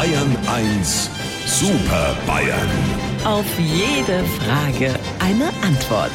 Bayern 1 Super Bayern. Auf jede Frage eine Antwort.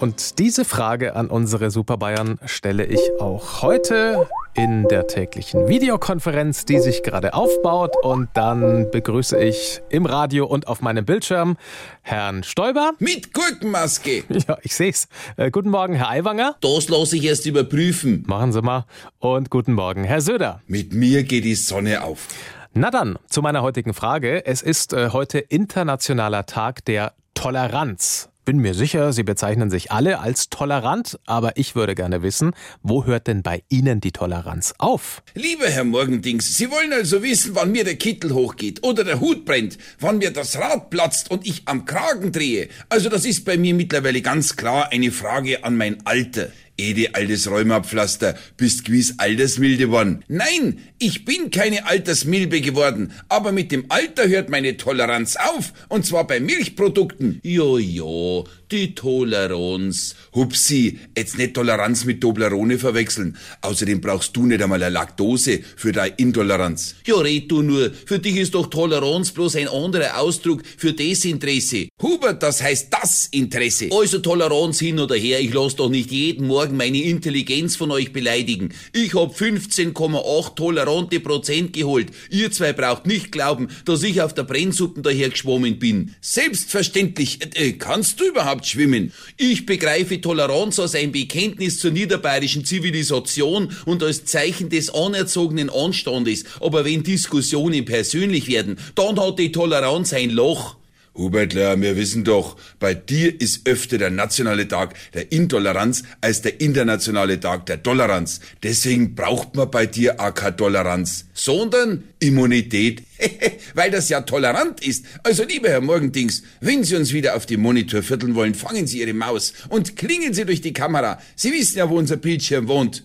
Und diese Frage an unsere Super Bayern stelle ich auch heute in der täglichen Videokonferenz, die sich gerade aufbaut. Und dann begrüße ich im Radio und auf meinem Bildschirm Herrn Stoiber. Mit Gurkenmaske. Ja, ich sehe es. Äh, guten Morgen, Herr Aiwanger. Das lasse ich erst überprüfen. Machen Sie mal. Und guten Morgen, Herr Söder. Mit mir geht die Sonne auf. Na dann, zu meiner heutigen Frage. Es ist äh, heute Internationaler Tag der Toleranz. Bin mir sicher, Sie bezeichnen sich alle als tolerant, aber ich würde gerne wissen, wo hört denn bei Ihnen die Toleranz auf? Lieber Herr Morgendings, Sie wollen also wissen, wann mir der Kittel hochgeht oder der Hut brennt, wann mir das Rad platzt und ich am Kragen drehe. Also das ist bei mir mittlerweile ganz klar eine Frage an mein Alter. Ede altes Rheumapflaster, bist gewiss altersmilde worden. Nein, ich bin keine Altersmilbe geworden, aber mit dem Alter hört meine Toleranz auf, und zwar bei Milchprodukten. Jojo, die Toleranz. Hupsi, jetzt nicht Toleranz mit Toblerone verwechseln. Außerdem brauchst du nicht einmal eine Laktose für deine Intoleranz. Ja, red du nur, für dich ist doch Toleranz bloß ein anderer Ausdruck für Desinteresse. Hubert, das heißt das Interesse. Also Toleranz hin oder her, ich lass doch nicht jeden Morgen meine Intelligenz von euch beleidigen. Ich hab 15,8 tolerante Prozent geholt. Ihr zwei braucht nicht glauben, dass ich auf der Brennsuppen daher geschwommen bin. Selbstverständlich, äh, kannst du überhaupt schwimmen? Ich begreife Toleranz als ein Bekenntnis zur niederbayerischen Zivilisation und als Zeichen des anerzogenen Anstandes. Aber wenn Diskussionen persönlich werden, dann hat die Toleranz ein Loch. Hubertler, wir wissen doch, bei dir ist öfter der nationale Tag der Intoleranz als der internationale Tag der Toleranz. Deswegen braucht man bei dir auch keine Toleranz, sondern Immunität, weil das ja tolerant ist. Also, lieber Herr Morgendings, wenn Sie uns wieder auf die Monitor vierteln wollen, fangen Sie Ihre Maus und klingen Sie durch die Kamera. Sie wissen ja, wo unser Bildschirm wohnt.